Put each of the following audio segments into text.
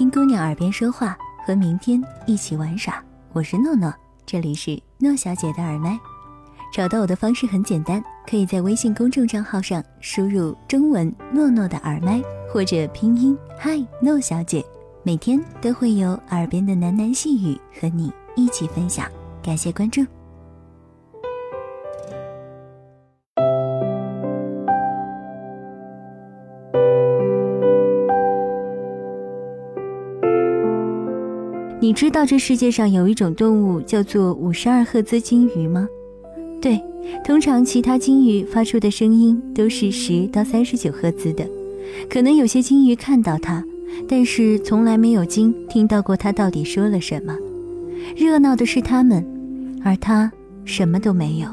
听姑娘耳边说话，和明天一起玩耍。我是诺诺，这里是诺小姐的耳麦。找到我的方式很简单，可以在微信公众账号上输入中文“诺诺的耳麦”或者拼音“嗨诺小姐”，每天都会有耳边的喃喃细语和你一起分享。感谢关注。你知道这世界上有一种动物叫做五十二赫兹金鱼吗？对，通常其他金鱼发出的声音都是十到三十九赫兹的。可能有些金鱼看到它，但是从来没有鲸听到过它到底说了什么。热闹的是它们，而它什么都没有。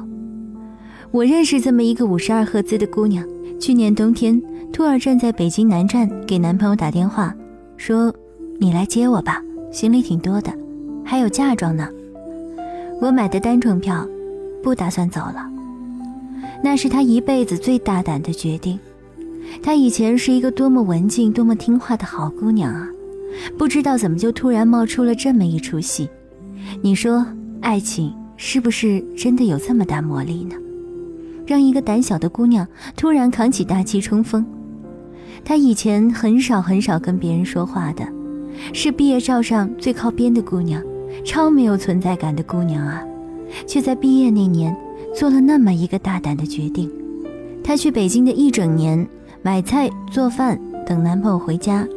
我认识这么一个五十二赫兹的姑娘，去年冬天突然站在北京南站给男朋友打电话，说：“你来接我吧。”行李挺多的，还有嫁妆呢。我买的单程票，不打算走了。那是他一辈子最大胆的决定。她以前是一个多么文静、多么听话的好姑娘啊！不知道怎么就突然冒出了这么一出戏。你说，爱情是不是真的有这么大魔力呢？让一个胆小的姑娘突然扛起大旗冲锋。她以前很少很少跟别人说话的。是毕业照上最靠边的姑娘，超没有存在感的姑娘啊，却在毕业那年做了那么一个大胆的决定。她去北京的一整年，买菜做饭等男朋友回家，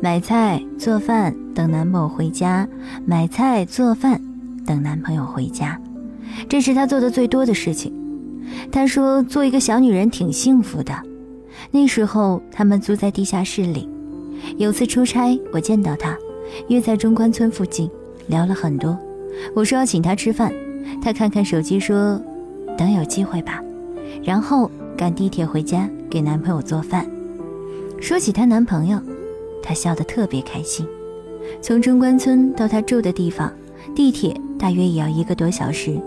买菜做饭等男朋友回家，买菜做饭等男朋友回家，这是她做的最多的事情。她说做一个小女人挺幸福的。那时候他们租在地下室里。有次出差，我见到他，约在中关村附近，聊了很多。我说要请他吃饭，他看看手机说：“等有机会吧。”然后赶地铁回家给男朋友做饭。说起她男朋友，她笑得特别开心。从中关村到她住的地方，地铁大约也要一个多小时。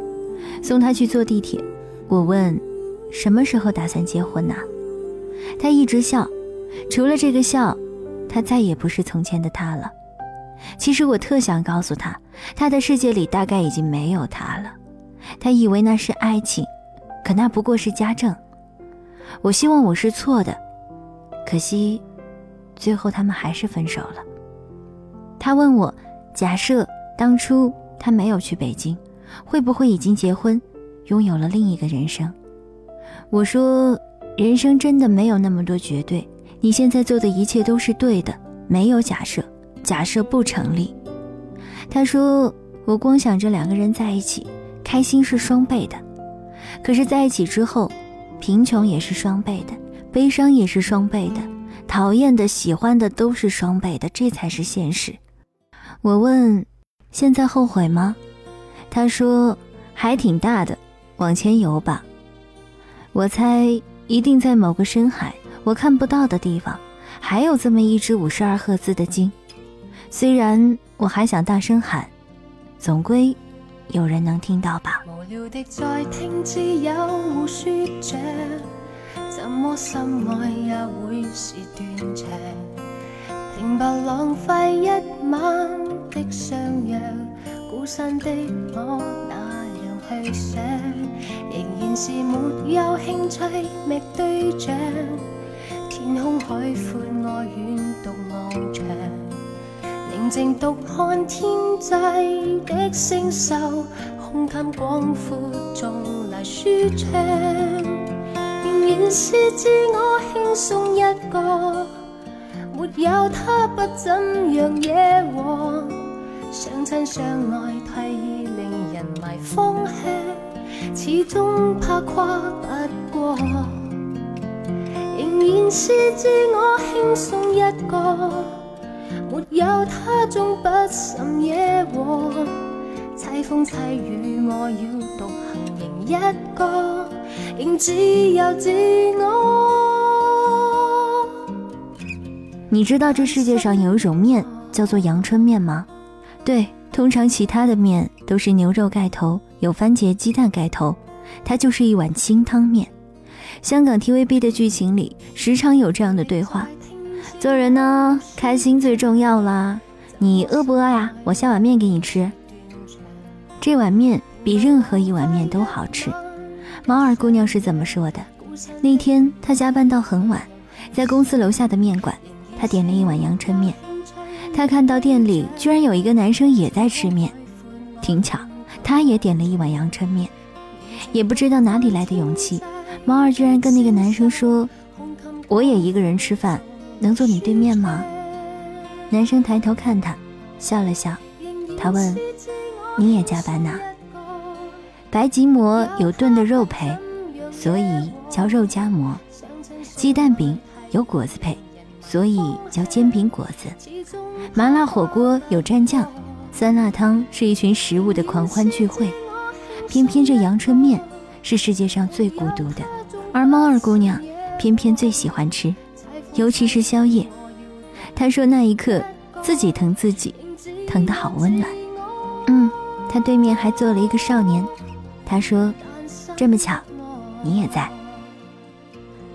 送她去坐地铁，我问：“什么时候打算结婚呢？”她一直笑，除了这个笑。他再也不是从前的他了。其实我特想告诉他，他的世界里大概已经没有他了。他以为那是爱情，可那不过是家政。我希望我是错的，可惜，最后他们还是分手了。他问我，假设当初他没有去北京，会不会已经结婚，拥有了另一个人生？我说，人生真的没有那么多绝对。你现在做的一切都是对的，没有假设，假设不成立。他说：“我光想着两个人在一起，开心是双倍的。可是在一起之后，贫穷也是双倍的，悲伤也是双倍的，讨厌的、喜欢的都是双倍的，这才是现实。”我问：“现在后悔吗？”他说：“还挺大的，往前游吧。”我猜一定在某个深海。我看不到的地方，还有这么一只五十二赫兹的鲸。虽然我还想大声喊，总归有人能听到吧。无聊的在听，只有互说着，怎么心爱也会是断肠。平白浪费一晚的相约，孤身的我那样去想，仍然是没有兴趣觅对象。天空海阔，爱远独望长，宁静独看天际的星宿，胸襟广阔，纵来舒畅。仍然是自我轻松一个，没有他不怎样惹祸。相亲相爱太易令人迷方向，始终怕跨不过。仍然是自我轻松一个，没有他终不甚惹祸。凄风凄雨，我要独行仍一个，仍只有自我。你知道这世界上有一种面叫做阳春面吗？对，通常其他的面都是牛肉盖头，有番茄鸡蛋盖头，它就是一碗清汤面。香港 TVB 的剧情里，时常有这样的对话：做人呢，开心最重要啦。你饿不饿呀？我下碗面给你吃。这碗面比任何一碗面都好吃。猫儿姑娘是怎么说的？那天她加班到很晚，在公司楼下的面馆，她点了一碗阳春面。她看到店里居然有一个男生也在吃面，挺巧，他也点了一碗阳春面。也不知道哪里来的勇气，猫儿居然跟那个男生说：“我也一个人吃饭，能坐你对面吗？”男生抬头看他，笑了笑。他问：“你也加班呐？”白吉馍有炖的肉配，所以叫肉夹馍；鸡蛋饼有果子配，所以叫煎饼果子；麻辣火锅有蘸酱，酸辣汤是一群食物的狂欢聚会。偏偏这阳春面是世界上最孤独的，而猫儿姑娘偏偏最喜欢吃，尤其是宵夜。她说那一刻自己疼自己，疼得好温暖。嗯，她对面还坐了一个少年。他说：“这么巧，你也在。”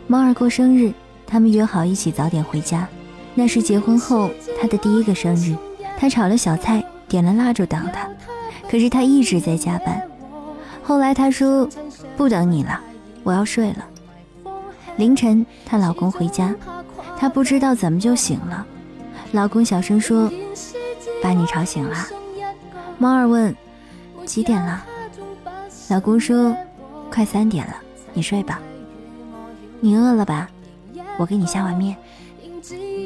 猫儿过生日，他们约好一起早点回家。那是结婚后他的第一个生日。他炒了小菜，点了蜡烛等他，可是他一直在加班。后来她说：“不等你了，我要睡了。”凌晨，她老公回家，她不知道怎么就醒了。老公小声说：“把你吵醒了。”猫儿问：“几点了？”老公说：“快三点了，你睡吧。你饿了吧？我给你下碗面。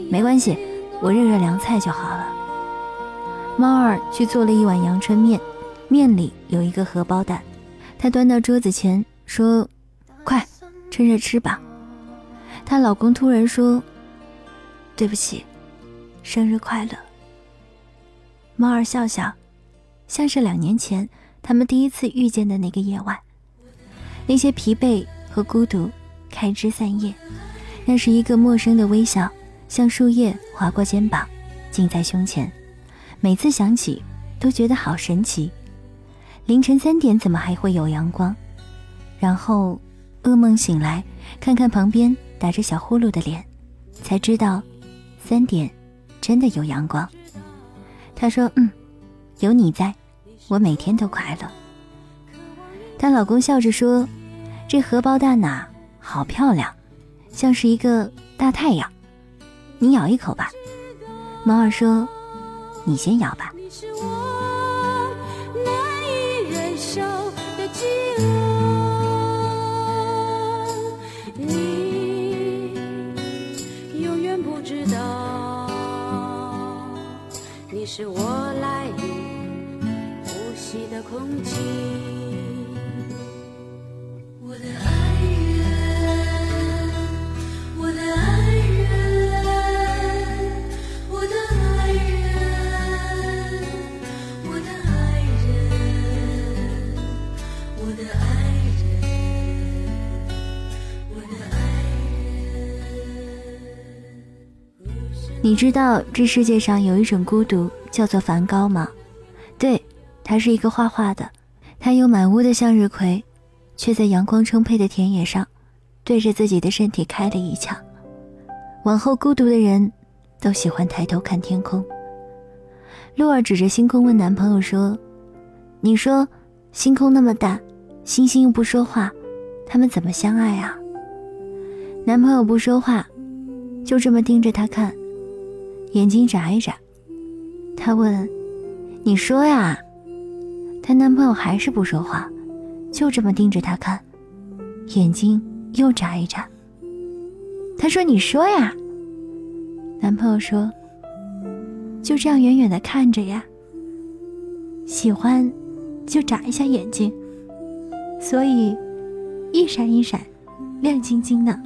没关系，我热热凉菜就好了。”猫儿去做了一碗阳春面，面里有一个荷包蛋。她端到桌子前说：“快，趁热吃吧。”她老公突然说：“对不起，生日快乐。”猫儿笑笑，像是两年前。他们第一次遇见的那个夜晚，那些疲惫和孤独开枝散叶，那是一个陌生的微笑，像树叶划过肩膀，近在胸前。每次想起，都觉得好神奇。凌晨三点怎么还会有阳光？然后噩梦醒来，看看旁边打着小呼噜的脸，才知道三点真的有阳光。他说：“嗯，有你在。”我每天都快乐。她老公笑着说：“这荷包蛋呐，好漂亮，像是一个大太阳。你咬一口吧。”猫儿说：“你先咬吧。”是我来。的空气。你知道这世界上有一种孤独叫做梵高吗？对。他是一个画画的，他有满屋的向日葵，却在阳光充沛的田野上，对着自己的身体开了一枪。往后孤独的人，都喜欢抬头看天空。露儿指着星空问男朋友说：“你说，星空那么大，星星又不说话，他们怎么相爱啊？”男朋友不说话，就这么盯着她看，眼睛眨一眨。他问：“你说呀？”她男朋友还是不说话，就这么盯着她看，眼睛又眨一眨。她说：“你说呀。”男朋友说：“就这样远远的看着呀。喜欢，就眨一下眼睛，所以一闪一闪，亮晶晶的。”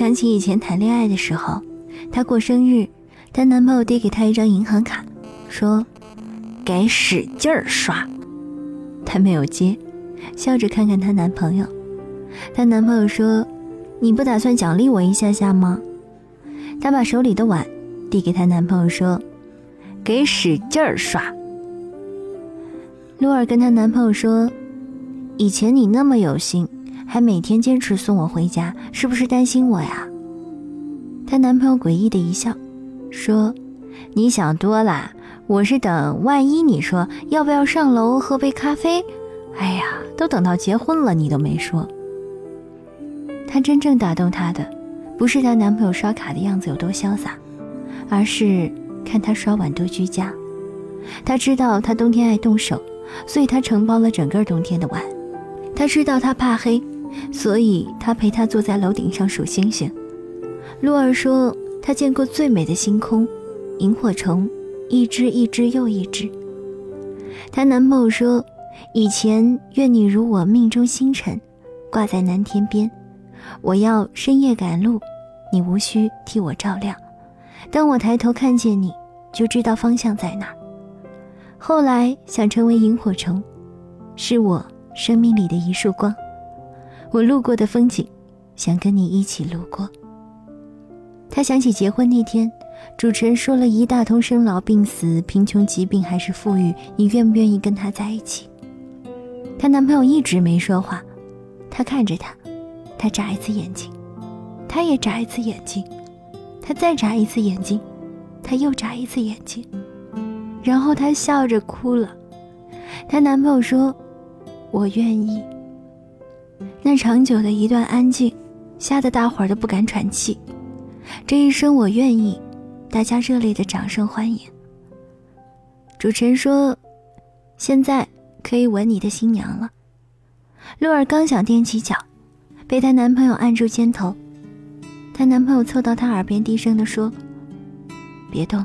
想起以前谈恋爱的时候，她过生日，她男朋友递给她一张银行卡，说：“给使劲儿刷。”她没有接，笑着看看她男朋友。她男朋友说：“你不打算奖励我一下下吗？”她把手里的碗递给她男朋友说：“给使劲儿刷。露儿跟她男朋友说：“以前你那么有心，还每天坚持送我回家，是不是担心我呀？”她男朋友诡异的一笑，说：“你想多了，我是等万一你说要不要上楼喝杯咖啡。哎呀，都等到结婚了，你都没说。”她真正打动她的，不是她男朋友刷卡的样子有多潇洒，而是看他刷碗多居家。她知道他冬天爱动手，所以他承包了整个冬天的碗。她知道他怕黑，所以他陪他坐在楼顶上数星星。露儿说：“她见过最美的星空，萤火虫，一只一只又一只。”她男朋友说：“以前愿你如我命中星辰，挂在南天边。我要深夜赶路，你无需替我照亮。当我抬头看见你，就知道方向在哪。”后来想成为萤火虫，是我生命里的一束光。我路过的风景，想跟你一起路过。她想起结婚那天，主持人说了一大通生老病死、贫穷疾病还是富裕，你愿不愿意跟他在一起？她男朋友一直没说话，她看着他，他眨一次眼睛，他也眨一次眼睛，他再眨一次眼睛，他又眨一次眼睛，然后她笑着哭了。她男朋友说：“我愿意。”那长久的一段安静，吓得大伙儿都不敢喘气。这一声我愿意，大家热烈的掌声欢迎。主持人说：“现在可以吻你的新娘了。”露儿刚想踮起脚，被她男朋友按住肩头。她男朋友凑到她耳边低声的说：“别动，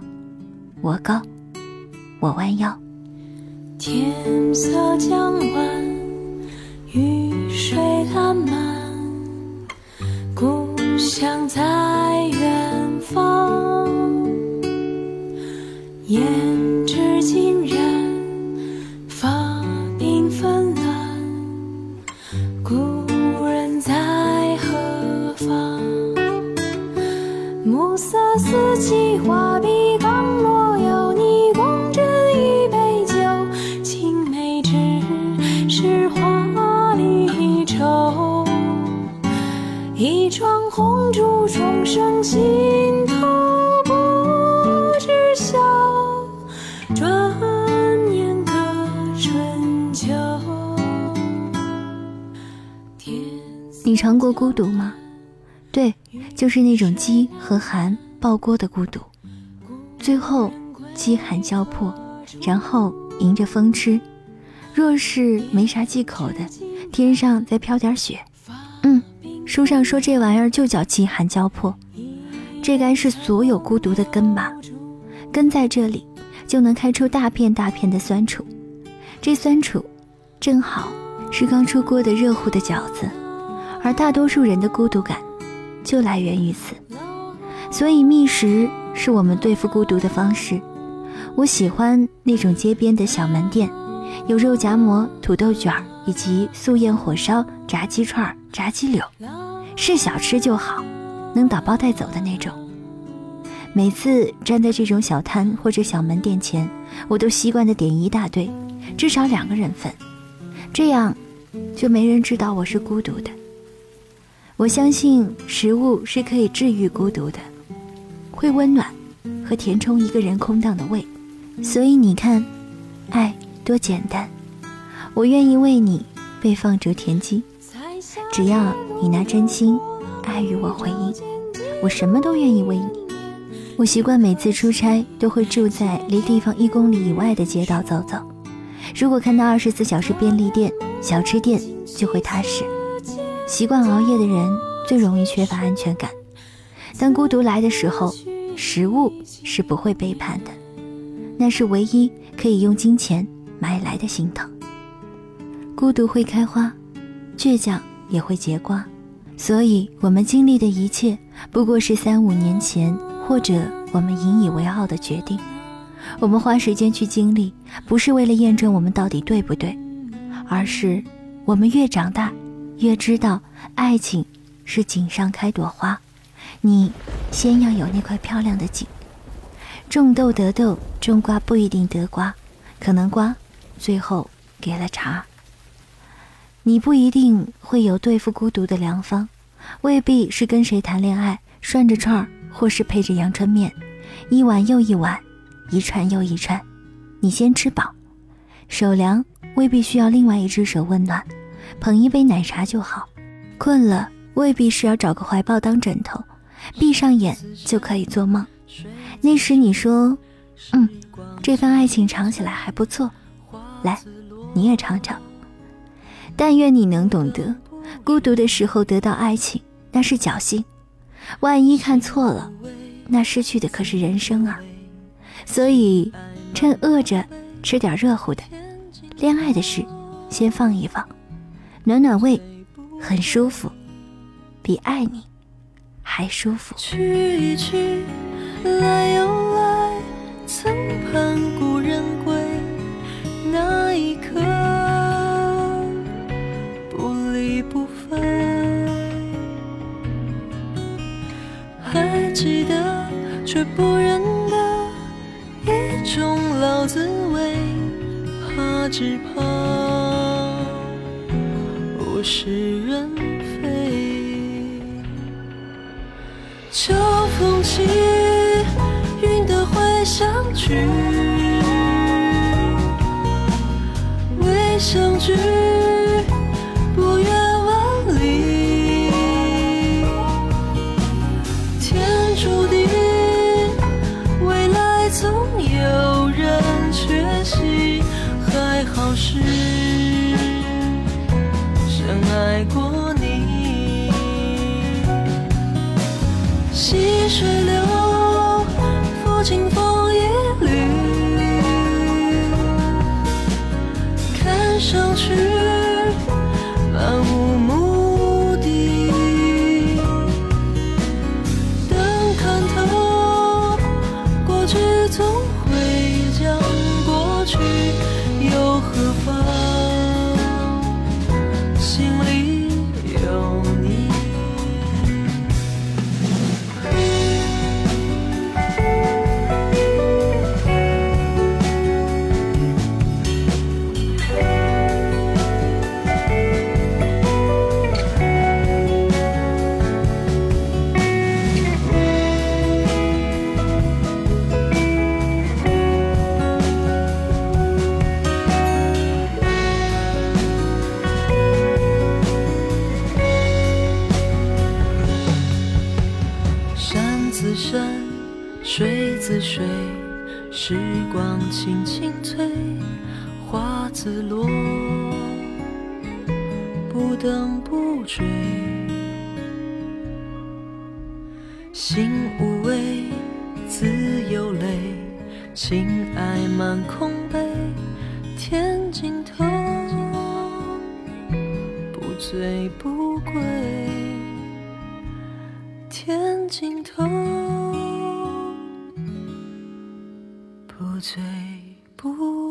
我高，我弯腰。”天色将晚，雨水烂漫，故乡在远方。胭脂浸染，你尝过孤独吗？对，就是那种饥和寒爆锅的孤独，最后饥寒交迫，然后迎着风吃。若是没啥忌口的，天上再飘点雪，嗯，书上说这玩意儿就叫饥寒交迫。这该是所有孤独的根吧？根在这里，就能开出大片大片的酸楚。这酸楚，正好是刚出锅的热乎的饺子。而大多数人的孤独感，就来源于此。所以觅食是我们对付孤独的方式。我喜欢那种街边的小门店，有肉夹馍、土豆卷儿以及素宴火烧、炸鸡串、炸鸡柳，是小吃就好，能打包带走的那种。每次站在这种小摊或者小门店前，我都习惯的点一大堆，至少两个人份，这样就没人知道我是孤独的。我相信食物是可以治愈孤独的，会温暖和填充一个人空荡的胃。所以你看，爱多简单。我愿意为你被放逐田鸡，只要你拿真心爱与我回应，我什么都愿意为你。我习惯每次出差都会住在离地方一公里以外的街道走走，如果看到二十四小时便利店、小吃店，就会踏实。习惯熬夜的人最容易缺乏安全感。当孤独来的时候，食物是不会背叛的，那是唯一可以用金钱买来的心疼。孤独会开花，倔强也会结瓜，所以我们经历的一切不过是三五年前或者我们引以为傲的决定。我们花时间去经历，不是为了验证我们到底对不对，而是我们越长大。越知道爱情是锦上开朵花，你先要有那块漂亮的锦。种豆得豆，种瓜不一定得瓜，可能瓜最后给了茶。你不一定会有对付孤独的良方，未必是跟谁谈恋爱，涮着串儿，或是配着阳春面，一碗又一碗，一串又一串，你先吃饱。手凉未必需要另外一只手温暖，捧一杯奶茶就好。困了未必是要找个怀抱当枕头，闭上眼就可以做梦。那时你说，嗯，这份爱情尝起来还不错，来，你也尝尝。但愿你能懂得，孤独的时候得到爱情那是侥幸，万一看错了，那失去的可是人生啊！所以，趁饿着吃点热乎的，恋爱的事先放一放，暖暖胃，很舒服，比爱你还舒服。去一去，来又来，曾盼故人归，那一刻不离不分。还。记得却不认得一种老滋味，怕只怕是人非。秋风起，云的会相聚，未相聚。溪水不等不追心无畏，自有泪，情爱满空杯，天尽头，不醉不归，天尽头，不醉不归。